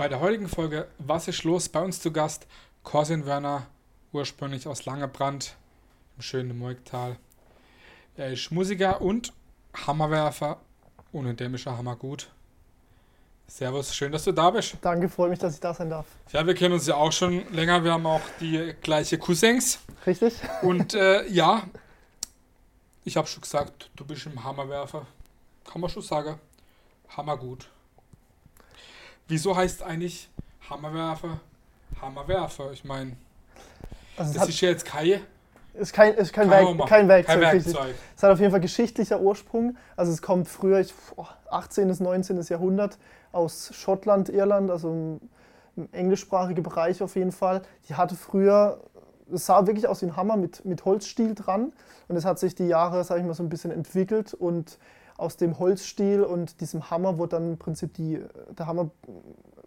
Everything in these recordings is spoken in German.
Bei der heutigen Folge Was ist los? Bei uns zu Gast Corsin Werner, ursprünglich aus Langebrand im schönen Moigtal. Er ist Musiker und Hammerwerfer und ein dämischer Hammergut. Servus, schön, dass du da bist. Danke, freut mich, dass ich da sein darf. Ja, wir kennen uns ja auch schon länger. Wir haben auch die gleiche Cousins. Richtig? Und äh, ja, ich habe schon gesagt, du bist im Hammerwerfer. Kann man schon sagen. Hammergut. Wieso heißt eigentlich Hammerwerfer Hammerwerfer? Ich meine, Also das ist ja jetzt keine. ist kein, ist kein, Werk, kein Werkzeug. Kein. Werkzeug. Es hat auf jeden Fall geschichtlicher Ursprung. Also es kommt früher, ich, boah, 18. bis 19. Jahrhundert aus Schottland, Irland, also im, im englischsprachigen Bereich auf jeden Fall. Die hatte früher, es sah wirklich aus wie ein Hammer mit, mit Holzstiel dran. Und es hat sich die Jahre, sag ich mal, so ein bisschen entwickelt und aus dem Holzstiel und diesem Hammer wurde dann im Prinzip die, der Hammer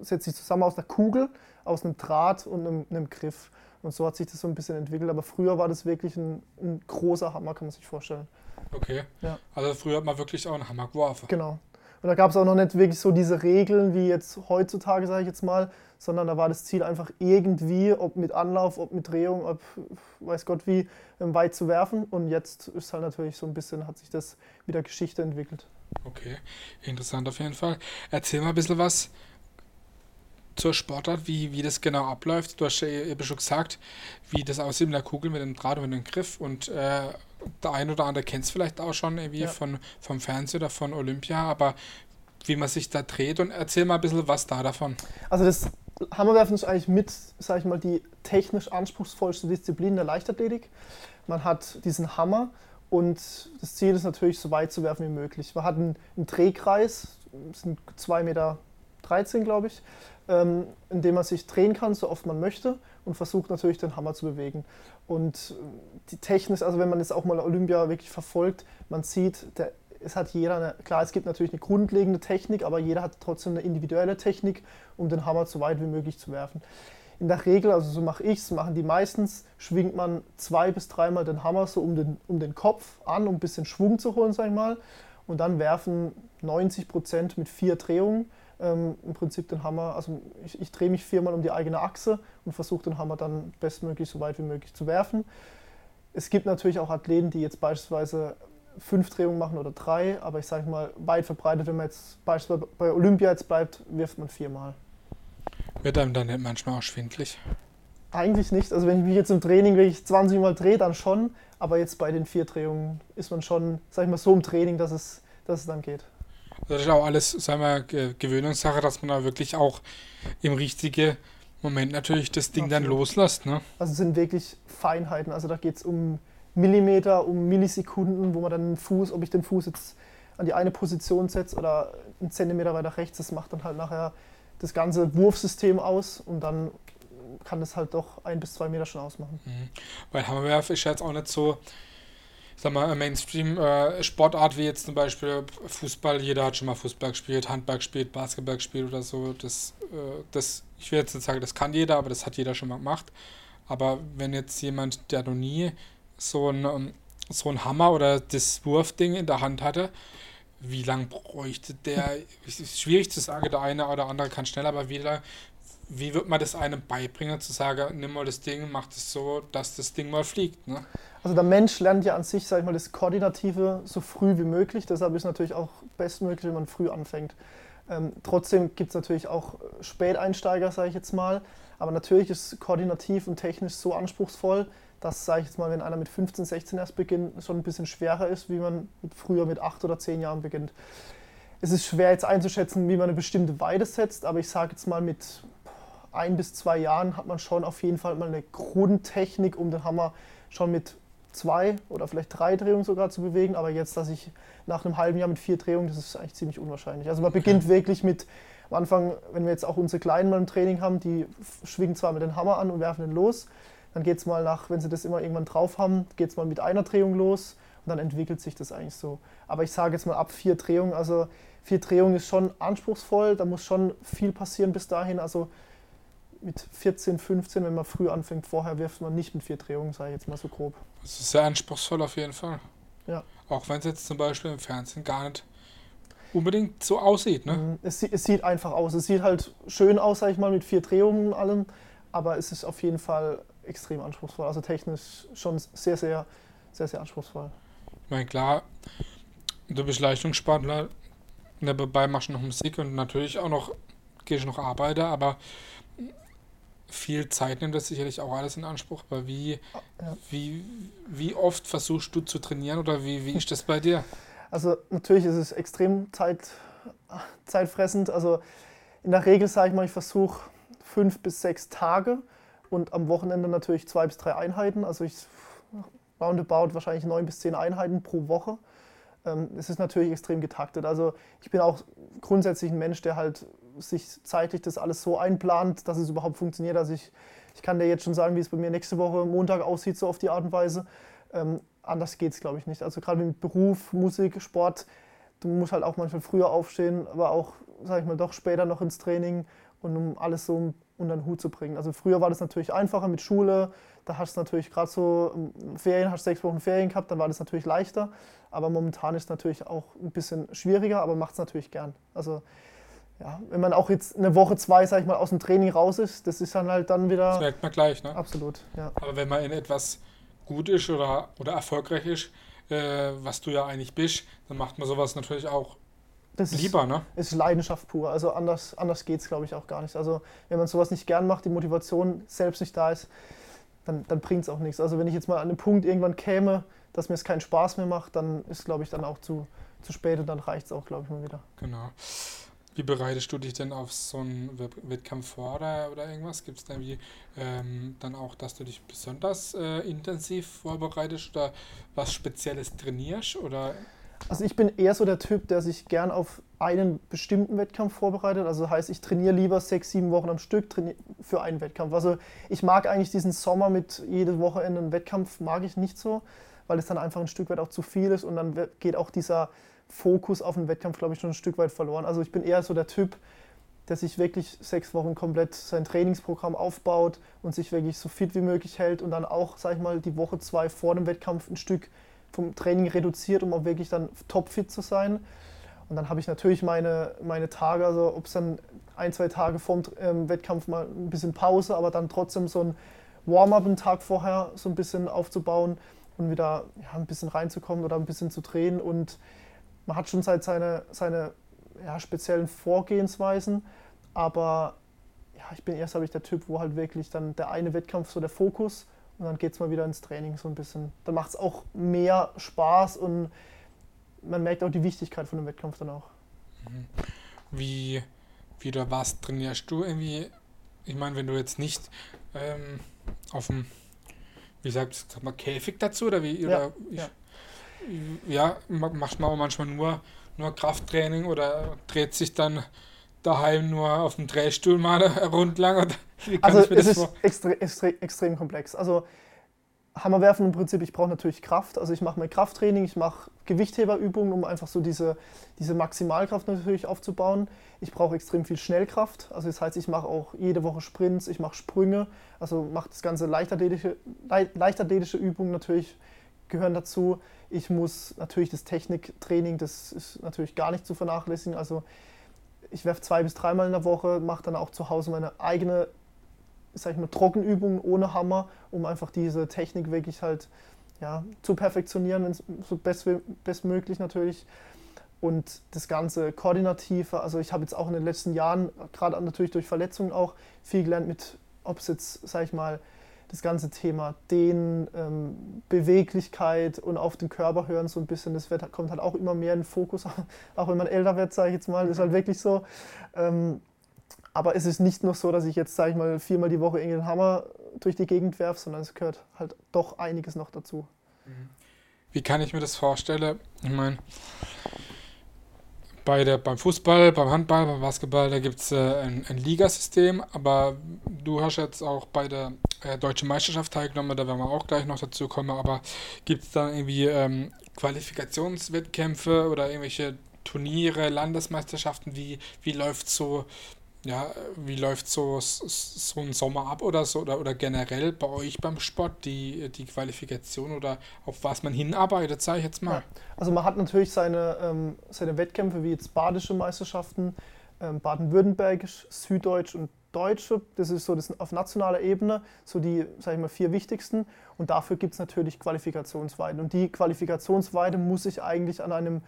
setzt sich zusammen aus einer Kugel, aus einem Draht und einem, einem Griff. Und so hat sich das so ein bisschen entwickelt. Aber früher war das wirklich ein, ein großer Hammer, kann man sich vorstellen. Okay. Ja. Also früher hat man wirklich auch einen Hammer geworfen. Genau. Und da gab es auch noch nicht wirklich so diese Regeln wie jetzt heutzutage, sage ich jetzt mal, sondern da war das Ziel einfach irgendwie, ob mit Anlauf, ob mit Drehung, ob weiß Gott wie, ähm, weit zu werfen. Und jetzt ist halt natürlich so ein bisschen, hat sich das mit der Geschichte entwickelt. Okay, interessant auf jeden Fall. Erzähl mal ein bisschen was zur Sportart, wie, wie das genau abläuft. Du hast ja eben schon gesagt, wie das aussieht mit der Kugel, mit dem Draht und mit dem Griff. Und äh, der ein oder andere kennt es vielleicht auch schon irgendwie Ja. von, vom Fernsehen oder von Olympia, aber wie man sich da dreht und erzähl mal ein bisschen was da davon. Also das Hammerwerfen ist eigentlich mit, sage ich mal, die technisch anspruchsvollste Disziplin der Leichtathletik. Man hat diesen Hammer und das Ziel ist natürlich, so weit zu werfen wie möglich. Man hat einen, einen Drehkreis, sind 2,13 Meter, glaube ich, ähm, in dem man sich drehen kann, so oft man möchte und versucht natürlich den Hammer zu bewegen. Und die Technik, also wenn man jetzt auch mal Olympia wirklich verfolgt, man sieht, der, es hat jeder, eine, klar, es gibt natürlich eine grundlegende Technik, aber jeder hat trotzdem eine individuelle Technik, um den Hammer so weit wie möglich zu werfen. In der Regel, also so mache ich es, machen die meistens, schwingt man zwei bis dreimal den Hammer so um den, um den Kopf an, um ein bisschen Schwung zu holen, sag ich mal. Und dann werfen 90 Prozent mit vier Drehungen ähm, im Prinzip den Hammer, also ich, ich drehe mich viermal um die eigene Achse und versuche den Hammer dann bestmöglich so weit wie möglich zu werfen. Es gibt natürlich auch Athleten, die jetzt beispielsweise fünf Drehungen machen oder drei, aber ich sage mal, weit verbreitet, wenn man jetzt beispielsweise bei Olympia jetzt bleibt, wirft man viermal. Wird einem dann nicht manchmal auch schwindlig. Eigentlich nicht. Also wenn ich mich jetzt im Training wirklich 20 Mal drehe, dann schon. Aber jetzt bei den vier Drehungen ist man schon, sag ich mal, so im Training, dass es, dass es dann geht. Das ist auch alles, sagen wir, Ge- Gewöhnungssache, dass man da wirklich auch im richtigen Moment natürlich das Ding dann Absolut. loslässt. Ne? Also es sind wirklich Feinheiten. Also da geht es um Millimeter, um Millisekunden, wo man dann den Fuß, ob ich den Fuß jetzt an die eine Position setze oder einen Zentimeter weiter rechts, das macht dann halt nachher das ganze Wurfsystem aus und dann kann das halt doch ein bis zwei Meter schon ausmachen. Mhm. Weil Hammerwerfen ist ja jetzt auch nicht so, sag mal, Mainstream-Sportart wie jetzt zum Beispiel Fußball. Jeder hat schon mal Fußball gespielt, Handball gespielt, Basketball gespielt oder so. Das, äh, das, ich will jetzt nicht sagen, das kann jeder, aber das hat jeder schon mal gemacht. Aber wenn jetzt jemand, der noch nie so ein, ähm, so ein Hammer oder das Wurfding in der Hand hatte, wie lange bräuchte der? Es ist schwierig zu sagen, der eine oder andere kann schneller, aber wie, lang- wie wird man das einem beibringen, zu sagen, nimm mal das Ding, mach das so, dass das Ding mal fliegt, ne? Also der Mensch lernt ja an sich, sag ich mal, das Koordinative so früh wie möglich. Deshalb ist es natürlich auch bestmöglich, wenn man früh anfängt. Ähm, trotzdem gibt es natürlich auch Späteinsteiger, sage ich jetzt mal. Aber natürlich ist koordinativ und technisch so anspruchsvoll, dass, sage ich jetzt mal, wenn einer mit 15, 16 erst beginnt, schon ein bisschen schwerer ist, wie man früher mit 8 oder 10 Jahren beginnt. Es ist schwer jetzt einzuschätzen, wie man eine bestimmte Weite setzt, aber ich sage jetzt mal, mit ein bis zwei Jahren hat man schon auf jeden Fall mal eine Grundtechnik, um den Hammer schon mit zwei oder vielleicht drei Drehungen sogar zu bewegen. Aber jetzt, dass ich nach einem halben Jahr mit vier Drehungen, das ist eigentlich ziemlich unwahrscheinlich. Also man Okay. beginnt wirklich mit, am Anfang, wenn wir jetzt auch unsere Kleinen mal im Training haben, die schwingen zwar mit den Hammer an und werfen den los. Dann geht es mal nach, wenn sie das immer irgendwann drauf haben, geht es mal mit einer Drehung los und dann entwickelt sich das eigentlich so. Aber ich sage jetzt mal ab vier Drehungen, also vier Drehungen ist schon anspruchsvoll, da muss schon viel passieren bis dahin. Also mit 14, 15, wenn man früh anfängt, vorher wirft man nicht mit vier Drehungen, sage ich jetzt mal so grob. Das ist sehr anspruchsvoll auf jeden Fall. Ja. Auch wenn es jetzt zum Beispiel im Fernsehen gar nicht unbedingt so aussieht. Ne? Mhm. Es, es, sieht einfach aus. Es sieht halt schön aus, sag ich mal, mit vier Drehungen und allem, aber es ist auf jeden Fall extrem anspruchsvoll. Also technisch schon sehr, sehr, sehr, sehr anspruchsvoll. Ich meine, klar, du bist Leistungssportler, dabei machst du noch Musik und natürlich auch noch gehst noch arbeiten, aber viel Zeit nimmt das sicherlich auch alles in Anspruch. Aber wie, ja. wie, wie oft versuchst du zu trainieren oder wie, wie ist das bei dir? Also natürlich ist es extrem Zeit, zeitfressend. Also in der Regel sage ich mal, ich versuche fünf bis sechs Tage und am Wochenende natürlich zwei bis drei Einheiten. Also ich roundabout wahrscheinlich neun bis zehn Einheiten pro Woche. Ähm, es ist natürlich extrem getaktet. Also ich bin auch grundsätzlich ein Mensch, der halt sich zeitlich das alles so einplant, dass es überhaupt funktioniert. Also ich, ich kann dir jetzt schon sagen, wie es bei mir nächste Woche Montag aussieht, so auf die Art und Weise. Ähm, anders geht es, glaube ich, nicht. Also gerade mit Beruf, Musik, Sport, du musst halt auch manchmal früher aufstehen, aber auch, sage ich mal, doch später noch ins Training und um alles so unter den Hut zu bringen. Also früher war das natürlich einfacher mit Schule, da hast du natürlich gerade so ähm, Ferien, hast sechs Wochen Ferien gehabt, dann war das natürlich leichter. Aber momentan ist es natürlich auch ein bisschen schwieriger, aber macht es natürlich gern. Also ja, wenn man auch jetzt eine Woche, zwei, sag ich mal, aus dem Training raus ist, das ist dann halt dann wieder. Das merkt man gleich, ne? Absolut, ja. Aber wenn man in etwas gut ist oder, oder erfolgreich ist, äh, was du ja eigentlich bist, dann macht man sowas natürlich auch das lieber, ist, ne? ist Leidenschaft pur. Also anders, anders geht es, glaube ich, auch gar nicht. Also wenn man sowas nicht gern macht, die Motivation selbst nicht da ist, dann, dann bringt es auch nichts. Also wenn ich jetzt mal an einen Punkt irgendwann käme, dass mir es keinen Spaß mehr macht, dann ist, glaube ich, dann auch zu, zu spät und dann reicht es auch, glaube ich, mal wieder. Genau. Wie bereitest du dich denn auf so einen Wettkampf vor oder, oder irgendwas? Gibt es da irgendwie ähm, dann auch, dass du dich besonders äh, intensiv vorbereitest oder was Spezielles trainierst? Oder? Also ich bin eher so der Typ, der sich gern auf einen bestimmten Wettkampf vorbereitet. Also heißt, ich trainiere lieber sechs, sieben Wochen am Stück für einen Wettkampf. Also ich mag eigentlich diesen Sommer mit jedes Wochenende einen Wettkampf, mag ich nicht so, weil es dann einfach ein Stück weit auch zu viel ist und dann geht auch dieser Fokus auf den Wettkampf, glaube ich, schon ein Stück weit verloren. Also ich bin eher so der Typ, der sich wirklich sechs Wochen komplett sein Trainingsprogramm aufbaut und sich wirklich so fit wie möglich hält und dann auch, sag ich mal, die Woche zwei vor dem Wettkampf ein Stück vom Training reduziert, um auch wirklich dann topfit zu sein. Und dann habe ich natürlich meine, meine Tage, also ob es dann ein, zwei Tage vorm ähm, Wettkampf mal ein bisschen Pause, aber dann trotzdem so ein Warm-up einen Tag vorher so ein bisschen aufzubauen und wieder ja, ein bisschen reinzukommen oder ein bisschen zu drehen und man hat schon seit seine, seine ja, speziellen Vorgehensweisen, aber ja, ich bin erst, habe ich der Typ, wo halt wirklich dann der eine Wettkampf so der Fokus und dann geht es mal wieder ins Training so ein bisschen. Dann macht es auch mehr Spaß und man merkt auch die Wichtigkeit von dem Wettkampf dann auch. Mhm. Wie, wie oder was trainierst du irgendwie? Ich meine, wenn du jetzt nicht ähm, auf dem, wie sagt sag mal, Käfig dazu oder wie? Oder ja, ich, ja ja, macht man auch manchmal nur, nur Krafttraining oder dreht sich dann daheim nur auf dem Drehstuhl mal rundlang? Oder also es das ist extre extre extrem komplex. Also Hammerwerfen im Prinzip, ich brauche natürlich Kraft. Also ich mache mein Krafttraining, ich mache Gewichtheberübungen, um einfach so diese, diese Maximalkraft natürlich aufzubauen. Ich brauche extrem viel Schnellkraft. Also das heißt, ich mache auch jede Woche Sprints, ich mache Sprünge, also mache das ganze leichtathletische, leichtathletische Übungen natürlich gehören dazu. Ich muss natürlich das Techniktraining, das ist natürlich gar nicht zu vernachlässigen. Also ich werfe zwei bis dreimal in der Woche, mache dann auch zu Hause meine eigene, sag ich mal, Trockenübung ohne Hammer, um einfach diese Technik wirklich halt ja, zu perfektionieren, so best, bestmöglich natürlich. Und das ganze Koordinative, also ich habe jetzt auch in den letzten Jahren, gerade natürlich durch Verletzungen auch, viel gelernt mit, ob es jetzt, sag ich mal, das ganze Thema den ähm, Beweglichkeit und auf den Körper hören so ein bisschen, das wird, kommt halt auch immer mehr in den Fokus, auch wenn man älter wird, sage ich jetzt mal, ist halt wirklich so. Ähm, aber es ist nicht nur so, dass ich jetzt, sage ich mal, viermal die Woche irgendeinen Hammer durch die Gegend werfe, sondern es gehört halt doch einiges noch dazu. Wie kann ich mir das vorstellen? Ich meine, bei der, beim Fußball, beim Handball, beim Basketball, da gibt es äh, ein, ein Ligasystem, aber du hast jetzt auch bei der äh, Deutschen Meisterschaft teilgenommen, da werden wir auch gleich noch dazu kommen, aber gibt es dann irgendwie ähm, Qualifikationswettkämpfe oder irgendwelche Turniere, Landesmeisterschaften? Wie, wie läuft so ja, wie läuft so, so ein Sommer ab oder so oder, oder generell bei euch beim Sport die, die Qualifikation oder auf was man hinarbeitet, sage ich jetzt mal? Ja, also man hat natürlich seine, ähm, seine Wettkämpfe wie jetzt badische Meisterschaften, ähm, baden-württembergisch, süddeutsch und deutsche. Das ist so das auf nationaler Ebene, so die, sage ich mal, vier wichtigsten. Und dafür gibt es natürlich Qualifikationsweiten. Und die Qualifikationsweite muss ich eigentlich an einem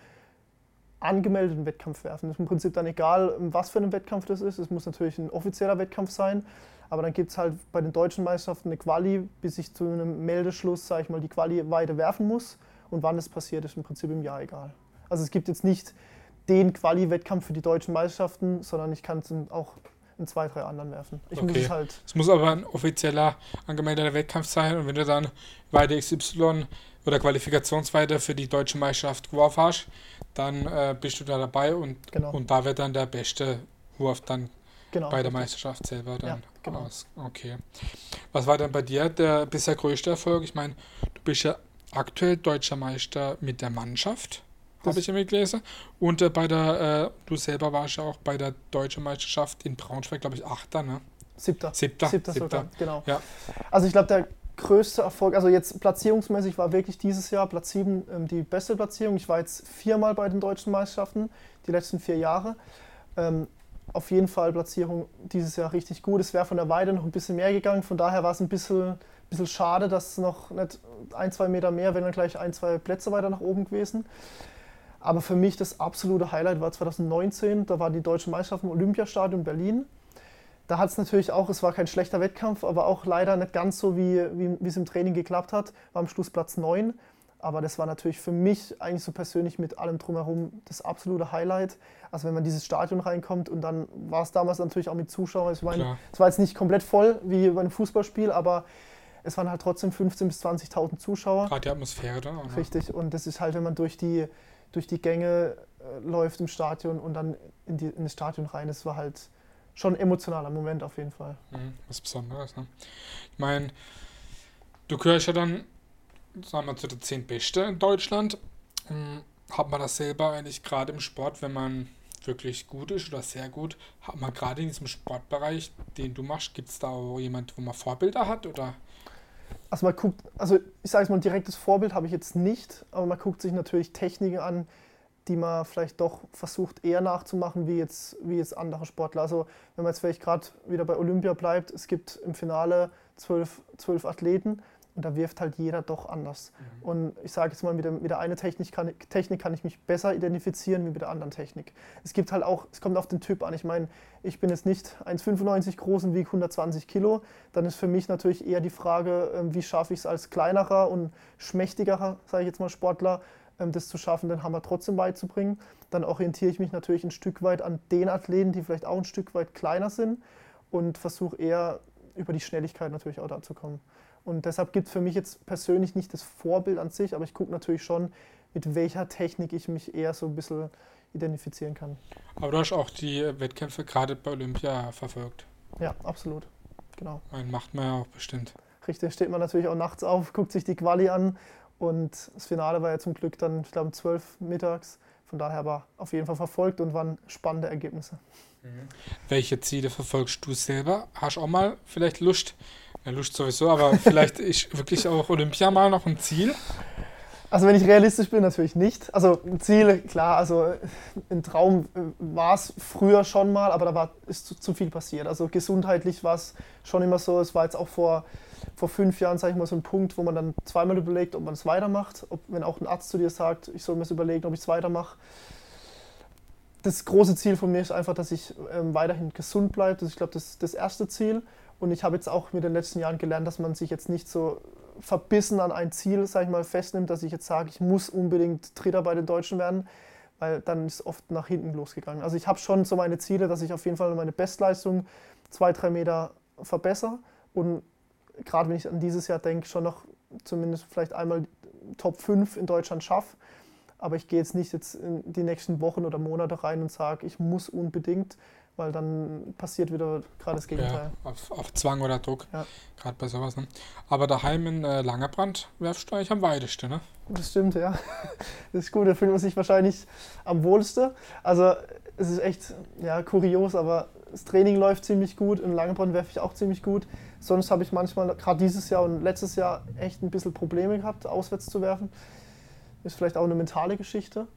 angemeldeten Wettkampf werfen. Das ist im Prinzip dann egal, was für ein Wettkampf das ist. Es muss natürlich ein offizieller Wettkampf sein, aber dann gibt es halt bei den deutschen Meisterschaften eine Quali, bis ich zu einem Meldeschluss, sage ich mal, die Quali weiter werfen muss. Und wann es passiert, ist im Prinzip im Jahr egal. Also es gibt jetzt nicht den Quali-Wettkampf für die deutschen Meisterschaften, sondern ich kann es auch in zwei, drei anderen werfen. Ich okay. muss es halt. Es muss aber ein offizieller angemeldeter Wettkampf sein und wenn du dann weiter XY oder Qualifikationsweite für die deutsche Meisterschaft geworfen hast, dann äh, bist du da dabei und, genau. und da wird dann der beste Wurf dann genau, bei der Meisterschaft selber dann ja, genau. aus. Okay. Was war dann bei dir der bisher größte Erfolg? Ich meine, du bist ja aktuell deutscher Meister mit der Mannschaft, habe ich irgendwie gelesen. Und äh, bei der, äh, du selber warst ja auch bei der deutschen Meisterschaft in Braunschweig, glaube ich, Achter, ne? Siebter. Siebter. Siebter, Siebter. Sogar, genau. Ja. Also ich glaube, der größte Erfolg, also jetzt platzierungsmäßig war wirklich dieses Jahr Platz 7 ähm, die beste Platzierung. Ich war jetzt viermal bei den deutschen Meisterschaften, die letzten vier Jahre. Ähm, auf jeden Fall Platzierung dieses Jahr richtig gut. Es wäre von der Weide noch ein bisschen mehr gegangen, von daher war es ein bisschen, bisschen schade, dass noch nicht ein, zwei Meter mehr, wenn dann gleich ein, zwei Plätze weiter nach oben gewesen. Aber für mich das absolute Highlight war 2019, da war die deutsche Meisterschaft im Olympiastadion Berlin da hat es natürlich auch, es war kein schlechter Wettkampf, aber auch leider nicht ganz so, wie, wie es im Training geklappt hat. War am Schluss Platz 9. Aber das war natürlich für mich eigentlich so persönlich mit allem drumherum das absolute Highlight. Also wenn man in dieses Stadion reinkommt und dann war es damals natürlich auch mit Zuschauern. Ich meine, es war jetzt nicht komplett voll wie bei einem Fußballspiel, aber es waren halt trotzdem 15.000 bis 20.000 Zuschauer. Gerade die Atmosphäre da. Ne? Richtig. Und das ist halt, wenn man durch die, durch die Gänge äh, läuft im Stadion und dann in, die, in das Stadion rein, das war halt schon ein emotionaler Moment auf jeden Fall. Mhm, was Besonderes, ne? Ich meine, du gehörst ja dann, sagen wir, zu den zehn Besten in Deutschland. Hm, hat man das selber eigentlich gerade im Sport, wenn man wirklich gut ist oder sehr gut, hat man gerade in diesem Sportbereich, den du machst, gibt es da auch jemand, wo man Vorbilder hat oder? Also man guckt, also ich sage es mal, ein direktes Vorbild habe ich jetzt nicht, aber man guckt sich natürlich Techniken an, die man vielleicht doch versucht eher nachzumachen wie jetzt, wie jetzt andere Sportler. Also wenn man jetzt vielleicht gerade wieder bei Olympia bleibt, es gibt im Finale zwölf, zwölf Athleten und da wirft halt jeder doch anders. Mhm. Und ich sage jetzt mal, mit der, mit der einen Technik kann, Technik kann ich mich besser identifizieren wie mit der anderen Technik. Es gibt halt auch, es kommt auf den Typ an. Ich meine, ich bin jetzt nicht 1,95 groß und wiege 120 Kilo. Dann ist für mich natürlich eher die Frage, ähm, wie schaffe ich es als kleinerer und schmächtigerer, sage ich jetzt mal, Sportler, das zu schaffen, den Hammer trotzdem beizubringen. Dann orientiere ich mich natürlich ein Stück weit an den Athleten, die vielleicht auch ein Stück weit kleiner sind und versuche eher über die Schnelligkeit natürlich auch da zu kommen. Und deshalb gibt es für mich jetzt persönlich nicht das Vorbild an sich, aber ich gucke natürlich schon, mit welcher Technik ich mich eher so ein bisschen identifizieren kann. Aber du hast auch die Wettkämpfe gerade bei Olympia verfolgt. Ja, absolut. Genau. Einen macht man ja auch bestimmt. Richtig, steht man natürlich auch nachts auf, guckt sich die Quali an und das Finale war ja zum Glück dann, ich glaube, um 12 mittags. Von daher war auf jeden Fall verfolgt und waren spannende Ergebnisse. Mhm. Welche Ziele verfolgst du selber? Hast du auch mal vielleicht Lust? Ja, Lust sowieso, aber vielleicht ist wirklich auch Olympia mal noch ein Ziel? Also wenn ich realistisch bin, natürlich nicht. Also ein Ziel, klar, also ein Traum äh, war es früher schon mal, aber da war, ist zu, zu viel passiert. Also gesundheitlich war es schon immer so. Es war jetzt auch vor vor fünf Jahren, sage ich mal, so ein Punkt, wo man dann zweimal überlegt, ob man es weitermacht. Ob, wenn auch ein Arzt zu dir sagt, ich soll mir es überlegen, ob ich es weitermache. Das große Ziel von mir ist einfach, dass ich ähm, weiterhin gesund bleibe. Das ist, ich glaube, das das erste Ziel. Und ich habe jetzt auch mit den letzten Jahren gelernt, dass man sich jetzt nicht so verbissen an ein Ziel, sage ich mal, festnimmt, dass ich jetzt sage, ich muss unbedingt Dritter bei den Deutschen werden, weil dann ist oft nach hinten losgegangen. Also ich habe schon so meine Ziele, dass ich auf jeden Fall meine Bestleistung zwei, drei Meter verbessere und gerade wenn ich an dieses Jahr denke, schon noch zumindest vielleicht einmal Top 5 in Deutschland schaffe. Aber ich gehe jetzt nicht jetzt in die nächsten Wochen oder Monate rein und sage, ich muss unbedingt, weil dann passiert wieder gerade das Gegenteil. Ja, auf, auf, Zwang oder Druck, ja. gerade bei sowas. Ne? Aber daheim in äh, Langerbrand werfst du eigentlich am weitesten, ne? Das stimmt, ja. Das ist gut, da fühlt man sich wahrscheinlich am wohlsten. Also es ist echt ja, kurios, aber das Training läuft ziemlich gut, im Langebrann werfe ich auch ziemlich gut. Sonst habe ich manchmal, gerade dieses Jahr und letztes Jahr, echt ein bisschen Probleme gehabt, auswärts zu werfen. Ist vielleicht auch eine mentale Geschichte.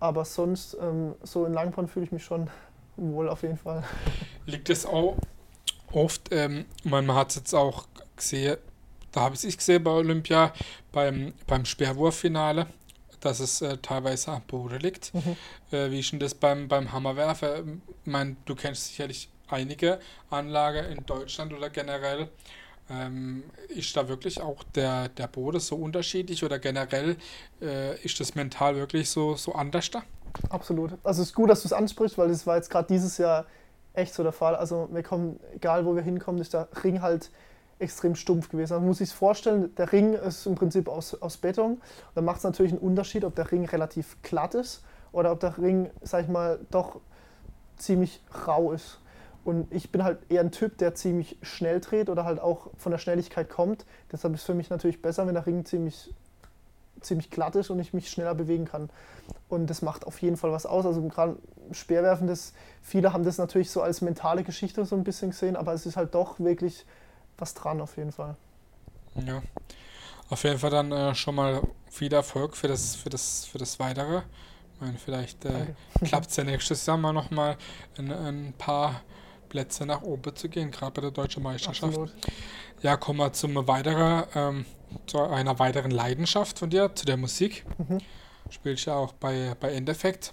Aber sonst, ähm, so in Langebrann fühle ich mich schon wohl auf jeden Fall. Liegt es auch oft, ähm, man hat es jetzt auch gesehen, da habe ich es gesehen bei Olympia, beim, beim Speerwurffinale, dass es äh, teilweise am Boden liegt. Mhm. Äh, wie ist denn das beim, beim Hammerwerfer? Ich meine, du kennst sicherlich einige Anlagen in Deutschland oder generell. Ähm, ist da wirklich auch der, der Boden so unterschiedlich oder generell äh, ist das mental wirklich so, so anders da? Absolut. Also es ist gut, dass du es ansprichst, weil das war jetzt gerade dieses Jahr echt so der Fall. Also wir kommen, egal wo wir hinkommen, ist der Ring halt extrem stumpf gewesen. Man muss sich vorstellen, der Ring ist im Prinzip aus, aus Beton. Da macht es natürlich einen Unterschied, ob der Ring relativ glatt ist oder ob der Ring, sag ich mal, doch ziemlich rau ist. Und ich bin halt eher ein Typ, der ziemlich schnell dreht oder halt auch von der Schnelligkeit kommt. Deshalb ist es für mich natürlich besser, wenn der Ring ziemlich, ziemlich glatt ist und ich mich schneller bewegen kann. Und das macht auf jeden Fall was aus. Also gerade Speerwerfen, das, viele haben das natürlich so als mentale Geschichte so ein bisschen gesehen, aber es ist halt doch wirklich was dran auf jeden Fall. Ja. Auf jeden Fall dann äh, schon mal viel Erfolg für das, für das, für das Weitere. Ich meine, vielleicht äh, klappt es ja nächstes Jahr mal nochmal ein, ein paar Plätze nach oben zu gehen, gerade bei der deutschen Meisterschaft. Absolut. Ja, kommen wir zum weiteren, ähm, zu einer weiteren Leidenschaft von dir, zu der Musik. Mhm. Spielst ja auch bei, bei Endeffekt.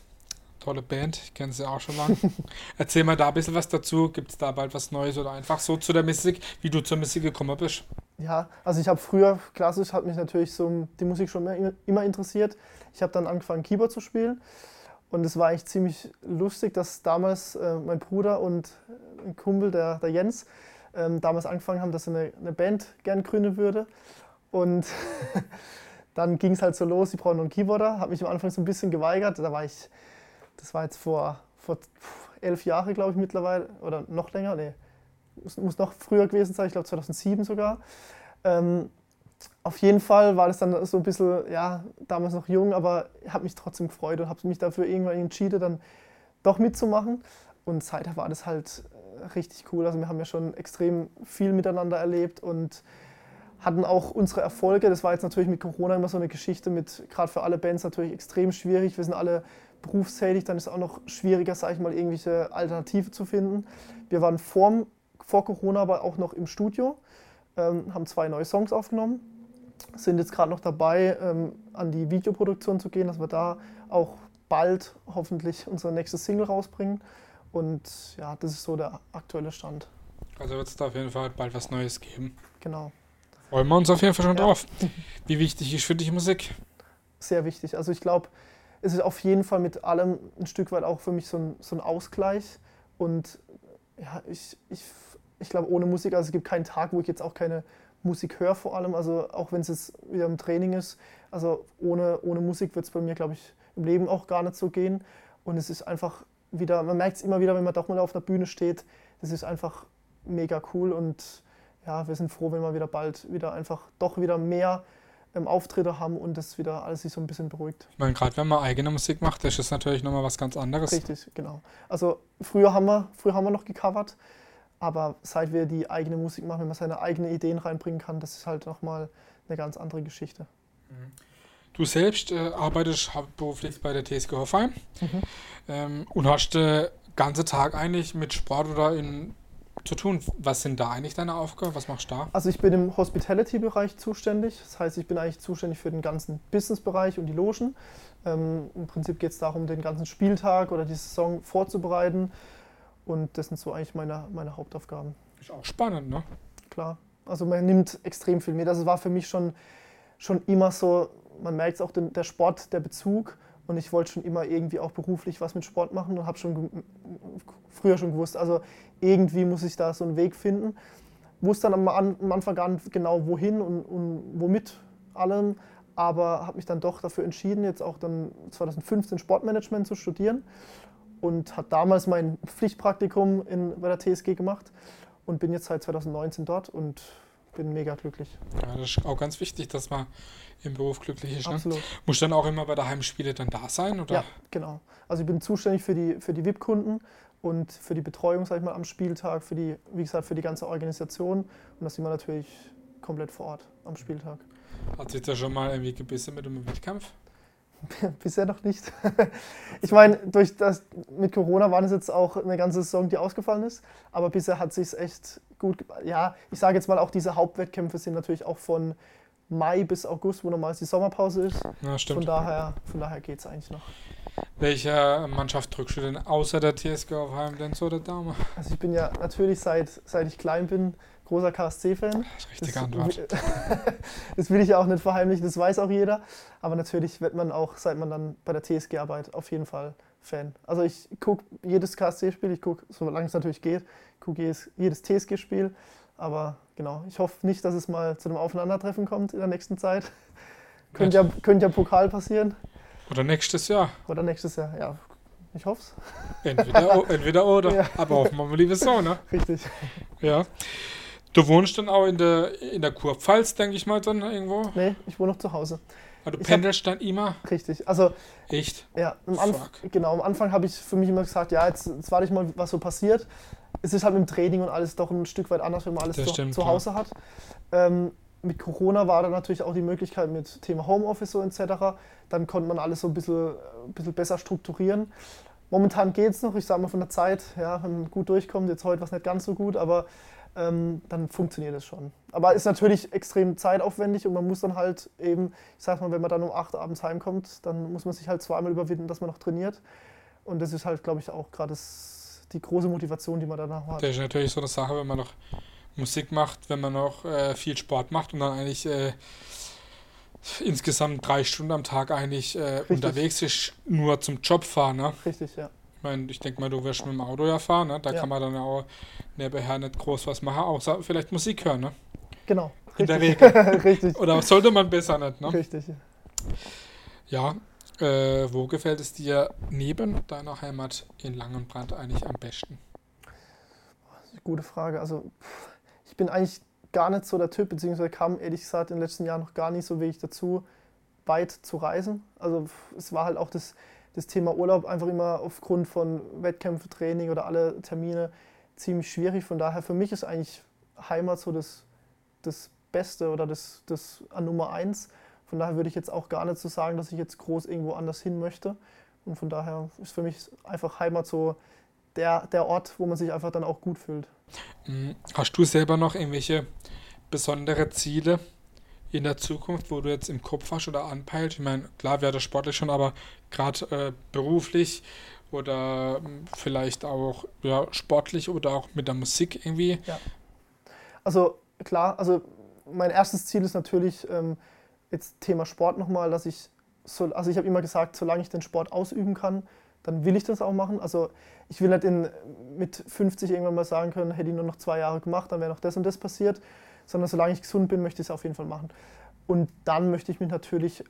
Tolle Band, ich kenne sie auch schon lange. Erzähl mal da ein bisschen was dazu. Gibt es da bald was Neues oder einfach so zu der Musik, wie du zur Musik gekommen bist? Ja, also ich habe früher, klassisch hat mich natürlich so die Musik schon immer interessiert. Ich habe dann angefangen, Keyboard zu spielen. Und es war eigentlich ziemlich lustig, dass damals äh, mein Bruder und ein Kumpel, der, der Jens, ähm, damals angefangen haben, dass er eine, eine Band gern gründen würde. Und dann ging es halt so los, ich brauche noch einen Keyboarder. Habe mich am Anfang so ein bisschen geweigert. Da war ich das war jetzt vor, vor elf Jahren, glaube ich, mittlerweile, oder noch länger, nee, muss, muss noch früher gewesen sein, ich glaube 2007 sogar. Ähm, auf jeden Fall war das dann so ein bisschen, ja, damals noch jung, aber habe mich trotzdem gefreut und habe mich dafür irgendwann entschieden, dann doch mitzumachen. Und seither war das halt äh, richtig cool. Also wir haben ja schon extrem viel miteinander erlebt und hatten auch unsere Erfolge. Das war jetzt natürlich mit Corona immer so eine Geschichte mit, gerade für alle Bands natürlich extrem schwierig. Wir sind alle berufstätig, dann ist es auch noch schwieriger, sage ich mal, irgendwelche Alternative zu finden. Wir waren vor, vor Corona aber auch noch im Studio, ähm, haben zwei neue Songs aufgenommen, sind jetzt gerade noch dabei, ähm, an die Videoproduktion zu gehen, dass wir da auch bald hoffentlich unsere nächste Single rausbringen. Und ja, das ist so der aktuelle Stand. Also wird es da auf jeden Fall bald was Neues geben. Genau. Freuen wir uns auf jeden Fall schon ja. drauf. Wie wichtig ist für dich Musik? Sehr wichtig. Also ich glaube, es ist auf jeden Fall mit allem ein Stück weit auch für mich so ein, so ein Ausgleich. Und ja, ich, ich, ich glaube, ohne Musik, also es gibt keinen Tag, wo ich jetzt auch keine Musik höre vor allem, also auch wenn es jetzt wieder im Training ist. Also ohne, ohne Musik wird es bei mir, glaube ich, im Leben auch gar nicht so gehen. Und es ist einfach wieder, man merkt es immer wieder, wenn man doch mal auf der Bühne steht, das ist einfach mega cool und ja, wir sind froh, wenn wir wieder bald wieder einfach doch wieder mehr ähm, Auftritte haben und das wieder alles sich so ein bisschen beruhigt. Ich meine, gerade wenn man eigene Musik macht, ist das natürlich nochmal was ganz anderes. Richtig, genau. Also früher haben wir, früher haben wir noch gecovert, aber seit wir die eigene Musik machen, wenn man seine eigenen Ideen reinbringen kann, das ist halt nochmal eine ganz andere Geschichte. Mhm. Du selbst äh, arbeitest hauptberuflich bei der TSG Hoffheim mhm. ähm, und hast den ganzen Tag eigentlich mit Sport oder in zu tun. Was sind da eigentlich deine Aufgaben? Was machst du da? Also ich bin im Hospitality-Bereich zuständig. Das heißt, ich bin eigentlich zuständig für den ganzen Business-Bereich und die Logen. Ähm, Im Prinzip geht es darum, den ganzen Spieltag oder die Saison vorzubereiten. Und das sind so eigentlich meine, meine Hauptaufgaben. Ist auch spannend, ne? Klar. Also man nimmt extrem viel mit. Das war für mich schon, schon immer so, man merkt es auch, den, der Sport, der Bezug. Und ich wollte schon immer irgendwie auch beruflich was mit Sport machen und habe schon früher schon gewusst, also irgendwie muss ich da so einen Weg finden. Wusste dann am, Anfang gar nicht genau wohin und, und womit allem, aber habe mich dann doch dafür entschieden, jetzt auch dann 2015 Sportmanagement zu studieren und habe damals mein Pflichtpraktikum in, bei der TSG gemacht und bin jetzt seit 2019 dort und bin mega glücklich. Ja, das ist auch ganz wichtig, dass man im Beruf glücklich ist. Ne? Absolut. Muss dann auch immer bei der Heimspiele dann da sein? Oder? Ja, genau. Also ich bin zuständig für die, für die VIP-Kunden und für die Betreuung, sag ich mal, am Spieltag, für die, wie gesagt, für die ganze Organisation. Und das sind wir natürlich komplett vor Ort am Spieltag. Hat sich da schon mal irgendwie gebissen mit dem Wettkampf? Bisher noch nicht. ich meine, durch das mit Corona war es jetzt auch eine ganze Saison, die ausgefallen ist. Aber bisher hat sich echt gut. Ja, ich sage jetzt mal auch diese Hauptwettkämpfe sind natürlich auch von Mai bis August, wo normalerweise die Sommerpause ist. Ja, stimmt. Von daher, von daher geht es eigentlich noch. Welcher Mannschaft drückst du denn außer der TSG Aufheim denn so der Dame? Also ich bin ja natürlich seit, seit ich klein bin großer KSC-Fan. Richtige Antwort. das will ich ja auch nicht verheimlichen, das weiß auch jeder. Aber natürlich wird man auch, seit man dann bei der TSG arbeitet, auf jeden Fall Fan. Also ich gucke jedes KSC-Spiel, ich gucke, solange es natürlich geht, gucke jedes, jedes TSG-Spiel. Aber genau, ich hoffe nicht, dass es mal zu einem Aufeinandertreffen kommt in der nächsten Zeit. könnte, ja, könnte ja Pokal passieren. Oder nächstes Jahr. Oder nächstes Jahr, ja. Ich hoffe es. Entweder, entweder oder. Ja. Aber hoffen wir mal lieber so, ne? Richtig. Ja. Du wohnst dann auch in der, in der Kurpfalz, denke ich mal, dann irgendwo? Nee, ich wohne noch zu Hause. Aber du ich pendelst hab, dann immer? Richtig. Also, Echt? Ja, am Anfang, genau. Am Anfang habe ich für mich immer gesagt, ja, jetzt, jetzt warte ich mal, was so passiert. Es ist halt mit dem Training und alles doch ein Stück weit anders, wenn man alles zu, stimmt, zu, Hause hat. Ähm, mit Corona war dann natürlich auch die Möglichkeit mit Thema Homeoffice so etc. Dann konnte man alles so ein bisschen, ein bisschen besser strukturieren. Momentan geht es noch, ich sage mal von der Zeit, ja, wenn man gut durchkommt, jetzt heute war es nicht ganz so gut, aber ähm, dann funktioniert es schon. Aber ist natürlich extrem zeitaufwendig und man muss dann halt eben, ich sag mal, wenn man dann um 8 Uhr abends heimkommt, dann muss man sich halt zweimal überwinden, dass man noch trainiert. Und das ist halt, glaube ich, auch gerade die große Motivation, die man danach hat. Das ist natürlich so eine Sache, wenn man noch Musik macht, wenn man noch äh, viel Sport macht und dann eigentlich äh, insgesamt drei Stunden am Tag eigentlich äh, unterwegs ist, nur zum Job fahren. Ne? Richtig, ja meine, ich denke mal, du wirst mit dem Auto ja fahren, ne? da ja. kann man dann auch nebenher nicht groß was machen, außer vielleicht Musik hören. Ne? Genau. In der Regel. richtig. Oder sollte man besser nicht, ne? Richtig. Ja, äh, wo gefällt es dir neben deiner Heimat in Langenbrand eigentlich am besten? Gute Frage. Also, ich bin eigentlich gar nicht so der Typ, beziehungsweise kam ehrlich gesagt in den letzten Jahren noch gar nicht so wenig dazu, weit zu reisen. Also, es war halt auch das das Thema Urlaub einfach immer aufgrund von Wettkämpfen, Training oder alle Termine ziemlich schwierig. Von daher für mich ist eigentlich Heimat so das, das Beste oder das, das an Nummer eins. Von daher würde ich jetzt auch gar nicht so sagen, dass ich jetzt groß irgendwo anders hin möchte. Und von daher ist für mich einfach Heimat so der, der Ort, wo man sich einfach dann auch gut fühlt. Mhm. Hast du selber noch irgendwelche besondere Ziele, in der Zukunft, wo du jetzt im Kopf hast oder anpeilst? Ich meine, klar wäre das sportlich schon, aber gerade äh, beruflich oder hm, vielleicht auch ja, sportlich oder auch mit der Musik irgendwie? Ja. Also klar, also mein erstes Ziel ist natürlich ähm, jetzt Thema Sport nochmal, dass ich so, also ich habe immer gesagt, solange ich den Sport ausüben kann, dann will ich das auch machen. Also ich will nicht in, mit 50 irgendwann mal sagen können, hätte ich nur noch zwei Jahre gemacht, dann wäre noch das und das passiert, sondern solange ich gesund bin, möchte ich es auf jeden Fall machen. Und dann möchte ich mich natürlich,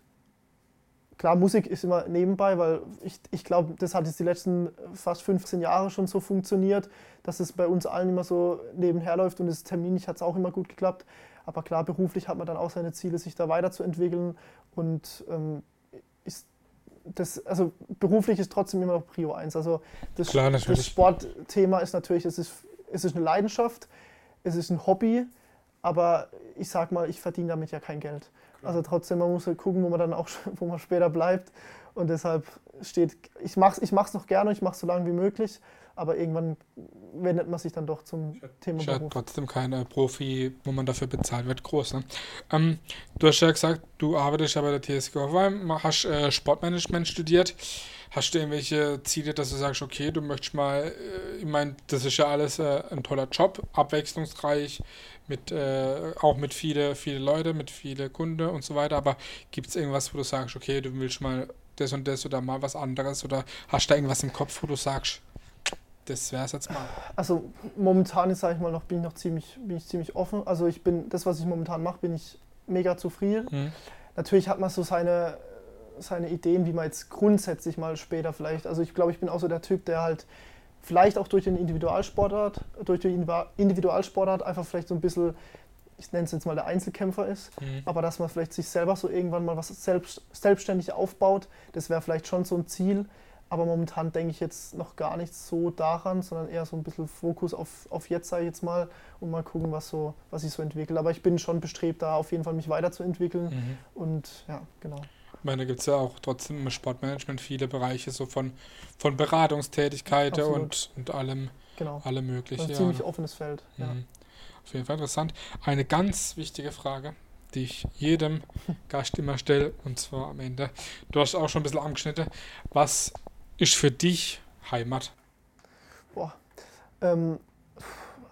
klar, Musik ist immer nebenbei, weil ich, ich glaube, das hat jetzt die letzten fast 15 Jahre schon so funktioniert, dass es bei uns allen immer so nebenher läuft und das Termin hat es auch immer gut geklappt. Aber klar, beruflich hat man dann auch seine Ziele, sich da weiterzuentwickeln und ähm, ist das, also beruflich ist trotzdem immer noch Prio 1. Also das, Klar, das Sportthema ist natürlich, es ist, es ist eine Leidenschaft, es ist ein Hobby, aber ich sag mal, ich verdiene damit ja kein Geld. Klar. Also trotzdem, man muss halt gucken, wo man dann auch wo man später bleibt. Und deshalb steht, ich mache es ich mach's noch gerne, ich mache es so lange wie möglich, aber irgendwann wendet man sich dann doch zum ich Thema ich Beruf. trotzdem kein Profi, wo man dafür bezahlt wird, groß. Ne? Ähm, du hast ja gesagt, du arbeitest ja bei der TSG Hoffenheim, hast äh, Sportmanagement studiert. Hast du irgendwelche Ziele, dass du sagst, okay, du möchtest mal, äh, ich meine, das ist ja alles äh, ein toller Job, abwechslungsreich, mit, äh, auch mit viele, viele Leute, mit viele Kunden und so weiter, aber gibt es irgendwas, wo du sagst, okay, du willst mal das und das oder mal was anderes oder hast du da irgendwas im Kopf, wo du sagst, das wäre es jetzt mal? Also momentan ist, sage ich mal, noch, bin ich noch ziemlich, bin ich ziemlich offen. Also ich bin, das, was ich momentan mache, bin ich mega zufrieden. Mhm. Natürlich hat man so seine seine Ideen, wie man jetzt grundsätzlich mal später vielleicht, also ich glaube, ich bin auch so der Typ, der halt vielleicht auch durch den Individualsportart, durch die Individualsportart einfach vielleicht so ein bisschen, ich nenne es jetzt mal der Einzelkämpfer ist, mhm. aber dass man vielleicht sich selber so irgendwann mal was selbst, selbstständig aufbaut, das wäre vielleicht schon so ein Ziel. Aber momentan denke ich jetzt noch gar nicht so daran, sondern eher so ein bisschen Fokus auf, auf jetzt, sage ich jetzt mal, und mal gucken, was, so, was sich so entwickelt. Aber ich bin schon bestrebt, da auf jeden Fall mich weiterzuentwickeln. Mhm. Und ja, genau. Ich meine, da gibt es ja auch trotzdem im Sportmanagement viele Bereiche so von, von Beratungstätigkeit und, und allem, Genau. allem möglichen. Ein ja. ziemlich offenes Feld. Ja. Mhm. Auf jeden Fall interessant. Eine ganz wichtige Frage, die ich jedem Gast immer stelle, und zwar am Ende. Du hast auch schon ein bisschen angeschnitten. Was ist für dich Heimat? Boah. Ähm,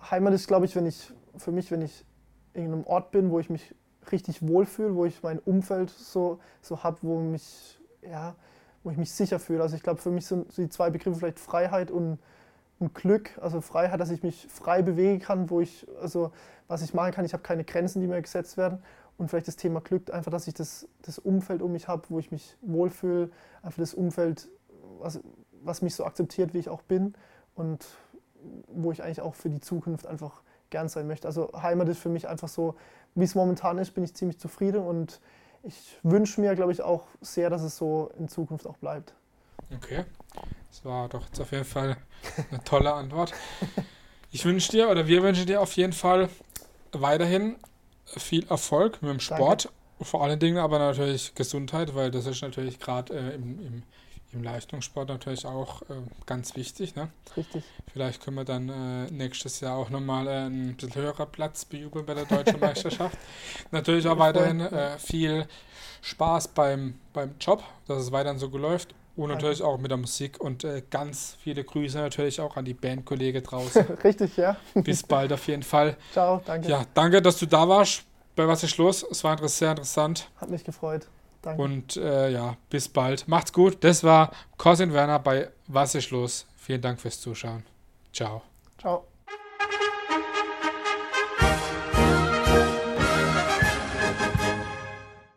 Heimat ist, glaube ich, wenn ich für mich, wenn ich in einem Ort bin, wo ich mich richtig wohlfühle, wo ich mein Umfeld so, so habe, wo ja, wo ich mich sicher fühle. Also ich glaube, für mich sind die zwei Begriffe vielleicht Freiheit und, und Glück. Also Freiheit, dass ich mich frei bewegen kann, wo ich, also was ich machen kann, ich habe keine Grenzen, die mir gesetzt werden. Und vielleicht das Thema Glück, einfach, dass ich das, das Umfeld um mich habe, wo ich mich wohlfühle, einfach das Umfeld, was, was mich so akzeptiert, wie ich auch bin und wo ich eigentlich auch für die Zukunft einfach gern sein möchte. Also Heimat ist für mich einfach so, wie es momentan ist, bin ich ziemlich zufrieden und ich wünsche mir, glaube ich, auch sehr, dass es so in Zukunft auch bleibt. Okay, das war doch jetzt auf jeden Fall eine tolle Antwort. Ich wünsche dir oder wir wünschen dir auf jeden Fall weiterhin viel Erfolg mit dem Sport. Vor allen Dingen aber natürlich Gesundheit, weil das ist natürlich gerade äh, im, im, im Leistungssport natürlich auch äh, ganz wichtig. Ne? Richtig. Vielleicht können wir dann äh, nächstes Jahr auch nochmal äh, einen bisschen höherer Platz bejubeln bei der Deutschen Meisterschaft. natürlich auch weiterhin äh, viel Spaß beim, beim Job, dass es weiterhin so läuft. Und natürlich auch mit der Musik und äh, ganz viele Grüße natürlich auch an die Bandkollege draußen. Richtig, ja. Bis bald auf jeden Fall. Ciao, danke. Ja, danke, dass du da warst. Bei Was ist los? Es war sehr interessant. Hat mich gefreut. Danke. Und äh, ja, bis bald. Macht's gut. Das war Cousin Werner bei Was ist los? Vielen Dank fürs Zuschauen. Ciao. Ciao.